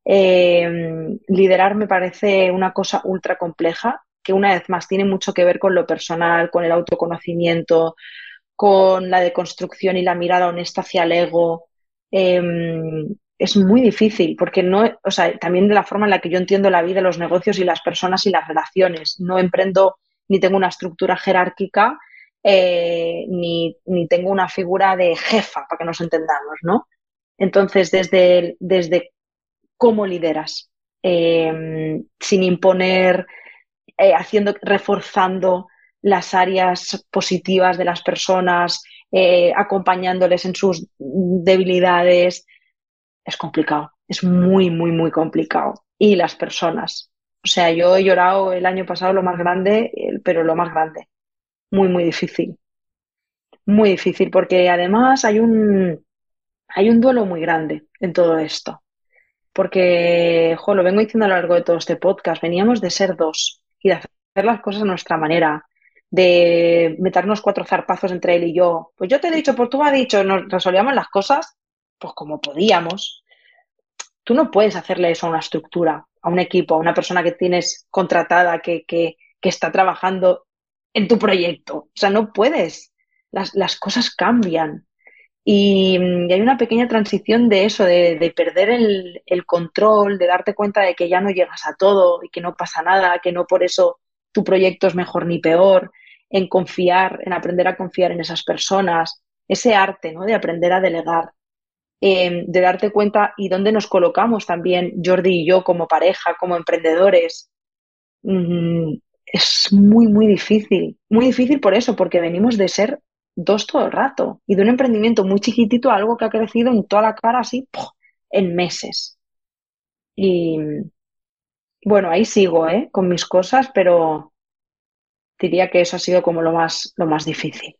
Em, liderar me parece una cosa ultra compleja, que una vez más tiene mucho que ver con lo personal, con el autoconocimiento, con la deconstrucción y la mirada honesta hacia el ego, em, es muy difícil, porque no, o sea, también de la forma en la que yo entiendo la vida, los negocios y las personas y las relaciones. No emprendo ni tengo una estructura jerárquica, eh, ni, tengo una figura de jefa, para que nos entendamos, ¿no? Entonces, desde, desde cómo lideras, em, sin imponer, eh, haciendo, reforzando las áreas positivas de las personas, eh, acompañándoles en sus debilidades. Es complicado, es muy, muy, muy complicado. Y las personas. O sea, yo he llorado el año pasado lo más grande, pero lo más grande. Muy, muy difícil. Muy difícil, porque además hay un, hay un duelo muy grande en todo esto. Porque, jo, lo vengo diciendo a lo largo de todo este podcast, veníamos de ser dos y de hacer las cosas a nuestra manera, de meternos cuatro zarpazos entre él y yo. Pues yo te he dicho, pues tú me has dicho, nos resolvíamos las cosas pues como podíamos. Tú no puedes hacerle eso a una estructura, a un equipo, a una persona que tienes contratada, que, que, que está trabajando en tu proyecto. O sea, no puedes. Las, las cosas cambian. Y, hay una pequeña transición de eso, de, de perder el, el, control, de darte cuenta de que ya no llegas a todo y que no pasa nada, que no por eso tu proyecto es mejor ni peor, en confiar, en aprender a confiar en esas personas, ese arte ¿no? de aprender a delegar, em, de darte cuenta y dónde nos colocamos también Jordi y yo como pareja, como emprendedores. Mm, es muy, muy difícil. Muy difícil por eso, porque venimos de ser dos todo el rato y de un emprendimiento muy chiquitito a algo que ha crecido en toda la cara así en meses. Y bueno, ahí sigo, ¿eh? Con mis cosas, pero diría que eso ha sido como lo más, lo más difícil.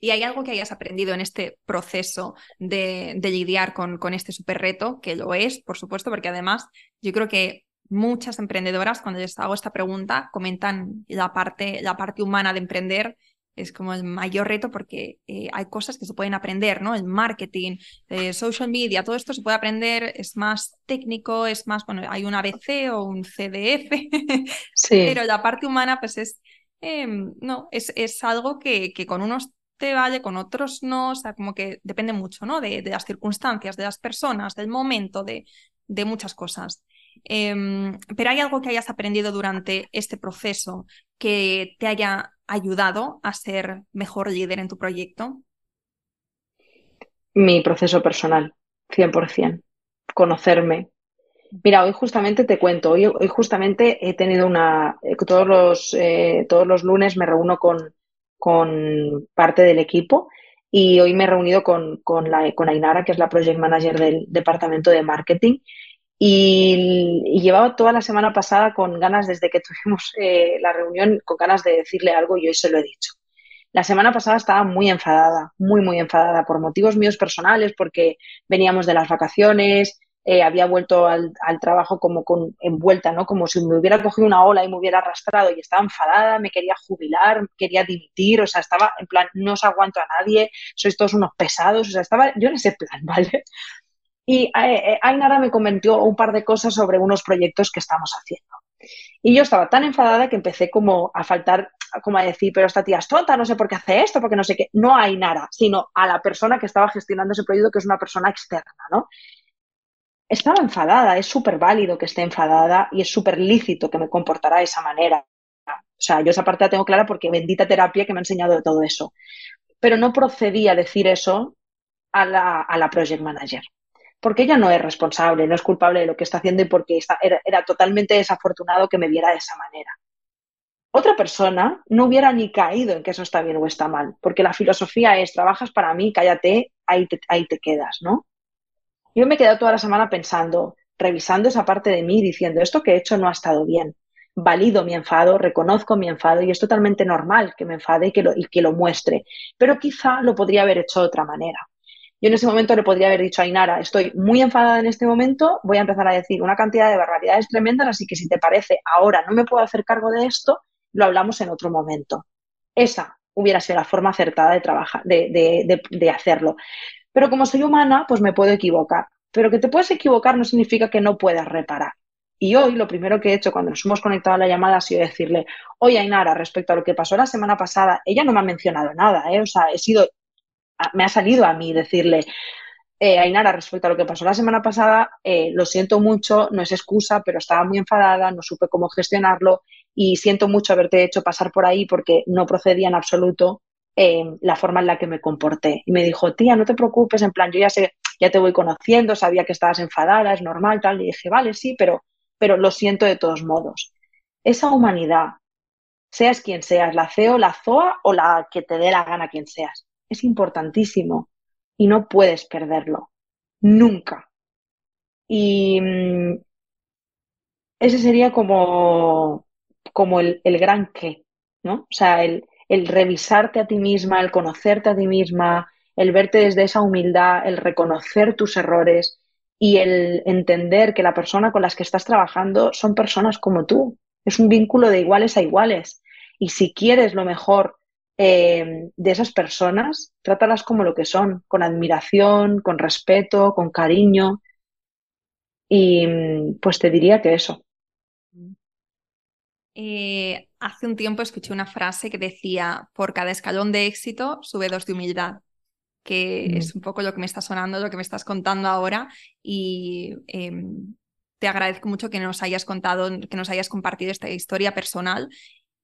¿Y hay algo que hayas aprendido en este proceso de, lidiar con, con, este super reto? Que lo es, por supuesto, porque además yo creo que muchas emprendedoras, cuando les hago esta pregunta, comentan la parte, la parte humana de emprender es como el mayor reto porque eh, hay cosas que se pueden aprender, ¿no? El marketing, eh, social media, todo esto se puede aprender, es más técnico, es más, bueno, hay un ABC o un CDF, sí. pero la parte humana pues es, em, no, es, es algo que, que, con unos te vale, con otros no, o sea, como que depende mucho, ¿no? De, de las circunstancias, de las personas, del momento, de, de muchas cosas. Em, pero hay algo que hayas aprendido durante este proceso que te haya ayudado a ser mejor líder en tu proyecto. Mi proceso personal, 100%. Conocerme, Mira, hoy justamente te cuento, hoy, justamente he tenido una, eh, todos los, eh, todos los lunes me reúno con, con parte del equipo y hoy me he reunido con, con, la, con Ainara, que es la Project Manager del departamento de marketing. Y, y llevaba toda la semana pasada con ganas, desde que tuvimos eh, la reunión, con ganas de decirle algo y hoy se lo he dicho. La semana pasada estaba muy enfadada, muy, muy enfadada por motivos míos personales, porque veníamos de las vacaciones, eh, había vuelto al, trabajo como con, envuelta, ¿no? Como si me hubiera cogido una ola y me hubiera arrastrado y estaba enfadada, me quería jubilar, quería dimitir, o sea, estaba en plan, no os aguanto a nadie, sois todos unos pesados, o sea, estaba yo en ese plan, ¿vale? Y eh, eh, Ainara me comentó un par de cosas sobre unos proyectos que estamos haciendo. Y yo estaba tan enfadada que empecé como a faltar, como a decir, pero esta tía es tonta, no sé por qué hace esto, porque no sé qué. No a Ainara, sino a la persona que estaba gestionando ese proyecto, que es una persona externa, ¿no? estaba enfadada, es súper válido que esté enfadada y es súper lícito que me comportara de esa manera. O sea, yo esa parte la tengo clara porque bendita terapia que me ha enseñado de todo eso. Pero no procedía a decir eso a la, a la project manager. Porque ella no es responsable, no es culpable de lo que está haciendo y porque era, totalmente desafortunado que me viera de esa manera. Otra persona no hubiera ni caído en que eso está bien o está mal, porque la filosofía es, trabajas para mí, cállate, ahí te, ahí te quedas, ¿no? Yo me he quedado toda la semana pensando, revisando esa parte de mí, diciendo, esto que he hecho no ha estado bien. Valido mi enfado, reconozco mi enfado y es totalmente normal que me enfade y que lo, y que lo muestre, pero quizá lo podría haber hecho de otra manera. Yo en ese momento le podría haber dicho a Inara, estoy muy enfadada en este momento, voy a empezar a decir una cantidad de barbaridades tremendas, así que si te parece, ahora no me puedo hacer cargo de esto, lo hablamos en otro momento. Esa hubiera sido la forma acertada de trabajar, de, de, de hacerlo. Pero como soy humana, pues me puedo equivocar. Pero que te puedes equivocar no significa que no puedas reparar. Y hoy lo primero que he hecho cuando nos hemos conectado a la llamada ha sido decirle, oye Ainara, respecto a lo que pasó la semana pasada, ella no me ha mencionado nada, ¿eh? o sea, he sido, me ha salido a mí decirle, eh, Ainara, respecto a lo que pasó la semana pasada, eh, lo siento mucho, no es excusa, pero estaba muy enfadada, no supe cómo gestionarlo y siento mucho haberte hecho pasar por ahí porque no procedía en absoluto la forma en la que me comporté. Y me dijo, tía, no te preocupes, en plan, yo ya sé, ya te voy conociendo, sabía que estabas enfadada, es normal, tal. Y dije, vale, sí, pero, pero lo siento de todos modos. Esa humanidad, seas quien seas, la CEO, la ZOA o la que te dé la gana quien seas, es importantísimo y no puedes perderlo. Nunca. Y mm, ese sería como, como el, el gran qué, ¿no? O sea, el, el revisarte a ti misma, el conocerte a ti misma, el verte desde esa humildad, el reconocer tus errores y el entender que la persona con las que estás trabajando son personas como tú. Es un vínculo de iguales a iguales. Y si quieres lo mejor eh, de esas personas, trátalas como lo que son, con admiración, con respeto, con cariño. Y pues te diría que eso. Eh, hace un tiempo escuché una frase que decía, por cada escalón de éxito sube dos de humildad, que mm. es un poco lo que me está sonando, lo que me estás contando ahora y em, te agradezco mucho que nos hayas contado, que nos hayas compartido esta historia personal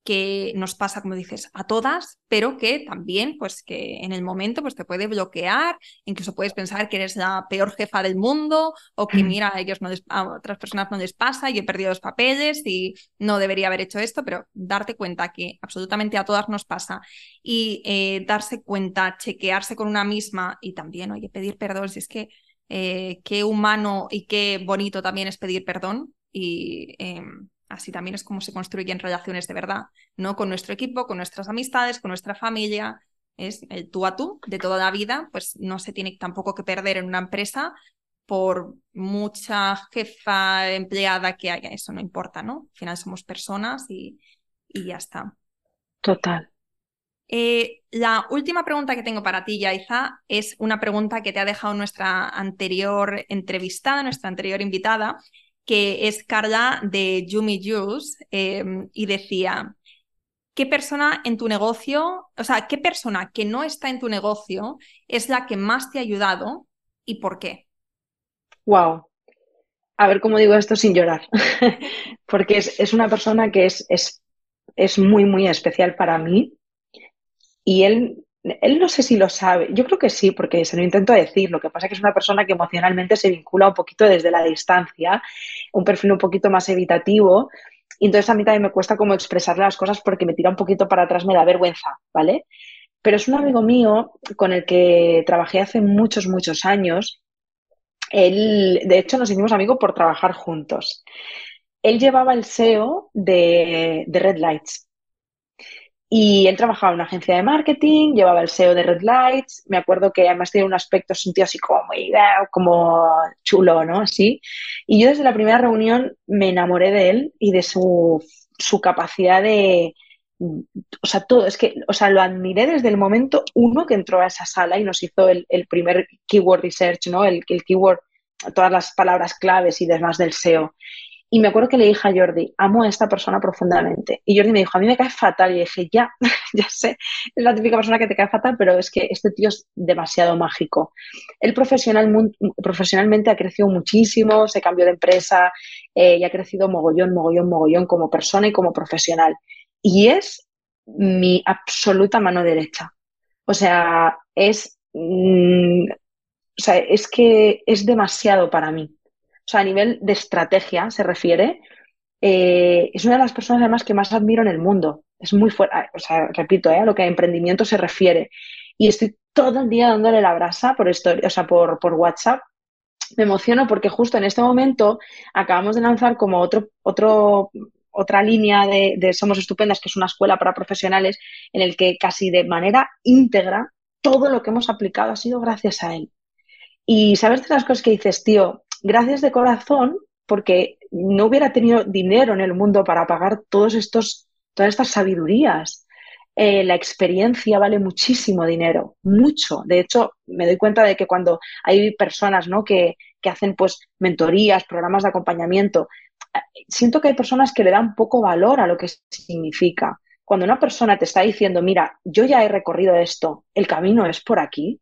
que nos pasa, como dices, a todas, pero que también, pues que en el momento pues te puede bloquear, incluso puedes pensar que eres la peor jefa del mundo o que mira, a ellos no a otras personas no les pasa y he perdido los papeles y no debería haber hecho esto, pero darte cuenta que absolutamente a todas nos pasa y eh, darse cuenta, chequearse con una misma y también, oye, pedir perdón, si es que eh, qué humano y qué bonito también es pedir perdón y em, Así también es como se construyen relaciones de verdad, ¿no? Con nuestro equipo, con nuestras amistades, con nuestra familia. Es el tú a tú de toda la vida, pues no se tiene tampoco que perder en una empresa por mucha jefa empleada que haya. Eso no importa, ¿no? Al final somos personas y, y ya está. Total. Eh, la última pregunta que tengo para ti, Yaiza, es una pregunta que te ha dejado nuestra anterior entrevistada, nuestra anterior invitada, que es Carla de Yumi Juice, em, y decía, ¿qué persona en tu negocio, o sea, qué persona que no está en tu negocio es la que más te ha ayudado y por qué? Wow. A ver cómo digo esto sin llorar. Porque es, una persona que es, es, es muy, muy especial para mí. Y él él no sé si lo sabe, yo creo que sí, porque se lo intento decir. Lo que pasa es que es una persona que emocionalmente se vincula un poquito desde la distancia, un perfil un poquito más evitativo. Y entonces a mí también me cuesta como expresar las cosas porque me tira un poquito para atrás, me da vergüenza, ¿vale? Pero es un amigo mío con el que trabajé hace muchos, muchos años. Él, de hecho, nos hicimos amigos por trabajar juntos. Él llevaba el SEO de, de Red Lights, y él trabajaba en una agencia de marketing, llevaba el SEO de Red Lights. Me acuerdo que además tenía un aspecto, un tío así como muy, como chulo, ¿no? Así. Y yo desde la primera reunión me enamoré de él y de su, su capacidad de, o sea, todo, es que, o sea, lo admiré desde el momento uno que entró a esa sala y nos hizo el, el primer keyword research, ¿no? El, el keyword, todas las palabras claves y demás del SEO. Y me acuerdo que le dije a Jordi, amo a esta persona profundamente. Y Jordi me dijo, a mí me cae fatal. Y dije, ya, ya sé, es la típica persona que te cae fatal, pero es que este tío es demasiado mágico. Él profesional, profesionalmente ha crecido muchísimo, se cambió de empresa eh, y ha crecido mogollón, mogollón, mogollón como persona y como profesional. Y es mi absoluta mano derecha. O sea, es, mm, o sea, es que es demasiado para mí sea, a nivel de estrategia se refiere, eh, es una de las personas además que más admiro en el mundo. Es muy fuerte, o sea, repito, eh, a lo que a emprendimiento se refiere. Y estoy todo el día dándole la brasa por, o sea, por, por WhatsApp. Me emociono porque justo en este momento acabamos de lanzar como otro, otro, otra línea de, de Somos Estupendas, que es una escuela para profesionales, en el que casi de manera íntegra todo lo que hemos aplicado ha sido gracias a él. Y sabes de las cosas que dices, tío, gracias de corazón porque no hubiera tenido dinero en el mundo para pagar todos estos, todas estas sabidurías. Eh, la experiencia vale muchísimo dinero, mucho. De hecho, me doy cuenta de que cuando hay personas ¿no? que, que hacen pues mentorías, programas de acompañamiento, eh, siento que hay personas que le dan poco valor a lo que significa. Cuando una persona te está diciendo, mira, yo ya he recorrido esto, el camino es por aquí,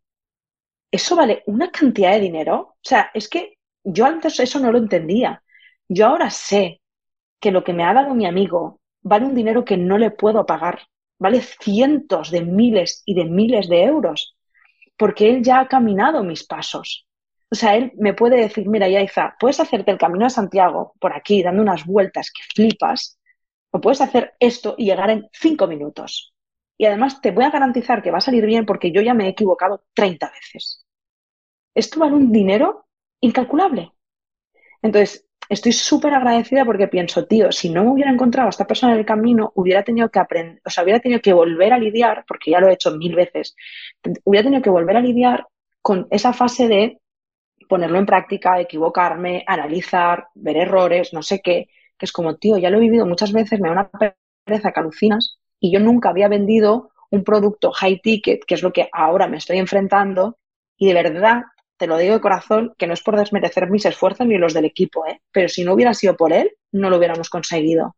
eso vale una cantidad de dinero. O sea, es que yo antes eso no lo entendía. Yo ahora sé que lo que me ha dado mi amigo vale un dinero que no le puedo pagar. Vale cientos de miles y de miles de euros. Porque él ya ha caminado mis pasos. O sea, él me puede decir, mira, Yaiza, puedes hacerte el camino a Santiago por aquí, dando unas vueltas que flipas, o puedes hacer esto y llegar en cinco minutos. Y además te voy a garantizar que va a salir bien porque yo ya me he equivocado 30 veces. Esto vale un dinero incalculable. Entonces, estoy súper agradecida porque pienso, tío, si no me hubiera encontrado a esta persona en el camino, hubiera tenido que aprender, o sea, hubiera tenido que volver a lidiar, porque ya lo he hecho mil veces, hubiera tenido que volver a lidiar con esa fase de ponerlo en práctica, equivocarme, analizar, ver errores, no sé qué, que es como, tío, ya lo he vivido muchas veces, me da una pereza que alucinas, y yo nunca había vendido un producto high ticket, que es lo que ahora me estoy enfrentando, y de verdad te lo digo de corazón, que no es por desmerecer mis esfuerzos ni los del equipo, ¿eh? pero si no hubiera sido por él, no lo hubiéramos conseguido.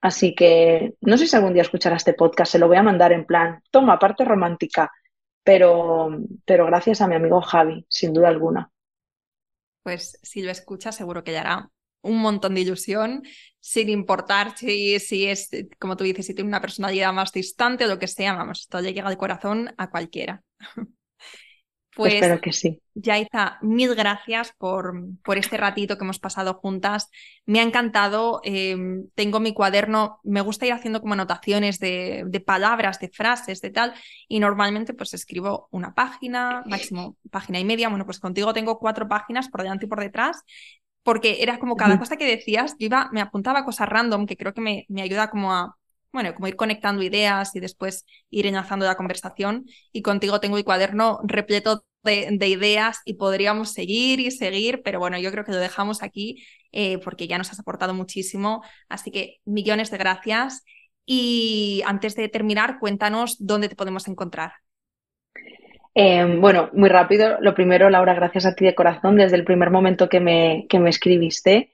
Así que no sé si algún día escuchará este podcast, se lo voy a mandar en plan, toma, parte romántica, pero, pero gracias a mi amigo Javi, sin duda alguna. Pues si lo escucha, seguro que le hará un montón de ilusión, sin importar si, si es, como tú dices, si tiene una personalidad más distante o lo que sea, vamos, esto le llega al corazón a cualquiera. Pues Espero que sí. Yaiza, mil gracias por, por, este ratito que hemos pasado juntas. Me ha encantado. Em, tengo mi cuaderno, me gusta ir haciendo como anotaciones de, de, palabras, de frases, de tal. Y normalmente pues escribo una página, máximo página y media. Bueno, pues contigo tengo cuatro páginas por delante y por detrás. Porque era como cada cosa que decías, yo iba, me apuntaba cosas random que creo que me, me ayuda como a, bueno, como ir conectando ideas y después ir enlazando la conversación. Y contigo tengo el cuaderno repleto de, ideas y podríamos seguir y seguir, pero bueno, yo creo que lo dejamos aquí eh, porque ya nos has aportado muchísimo. Así que millones de gracias. Y antes de terminar, cuéntanos dónde te podemos encontrar. Em, bueno, muy rápido. Lo primero, Laura, gracias a ti de corazón desde el primer momento que me, que me escribiste.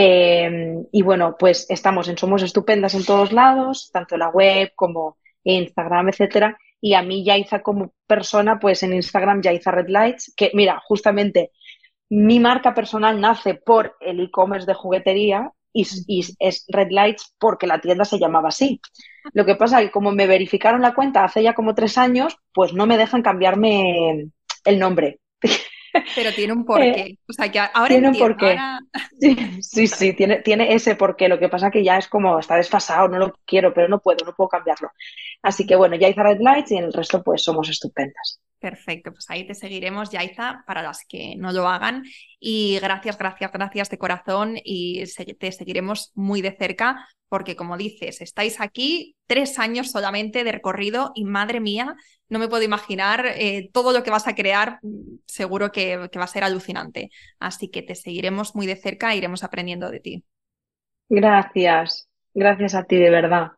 Em, y bueno, pues estamos en Somos Estupendas en todos lados, tanto la web como Instagram, etcétera. Y a mí, Yaiza como persona, pues en Instagram, Yaiza Red Lights, que mira, justamente mi marca personal nace por el e-commerce de juguetería y, es Red Lights porque la tienda se llamaba así. Lo que pasa es que como me verificaron la cuenta hace ya como tres años, pues no me dejan cambiarme el nombre. Pero tiene un porqué. Eh, o sea, que ahora tiene un porqué. Sí, sí, tiene, tiene ese porqué. Lo que pasa que ya es como, está desfasado, no lo quiero, pero no puedo, no puedo cambiarlo. Así que bueno, ya hice Red Lights y en el resto pues somos estupendas. Perfecto, pues ahí te seguiremos, Yaiza, para las que no lo hagan. Y gracias, gracias, gracias de corazón y te seguiremos muy de cerca porque, como dices, estáis aquí tres años solamente de recorrido y madre mía, no me puedo imaginar eh, todo lo que vas a crear, seguro que, que va a ser alucinante. Así que te seguiremos muy de cerca e iremos aprendiendo de ti. Gracias, gracias a ti de verdad.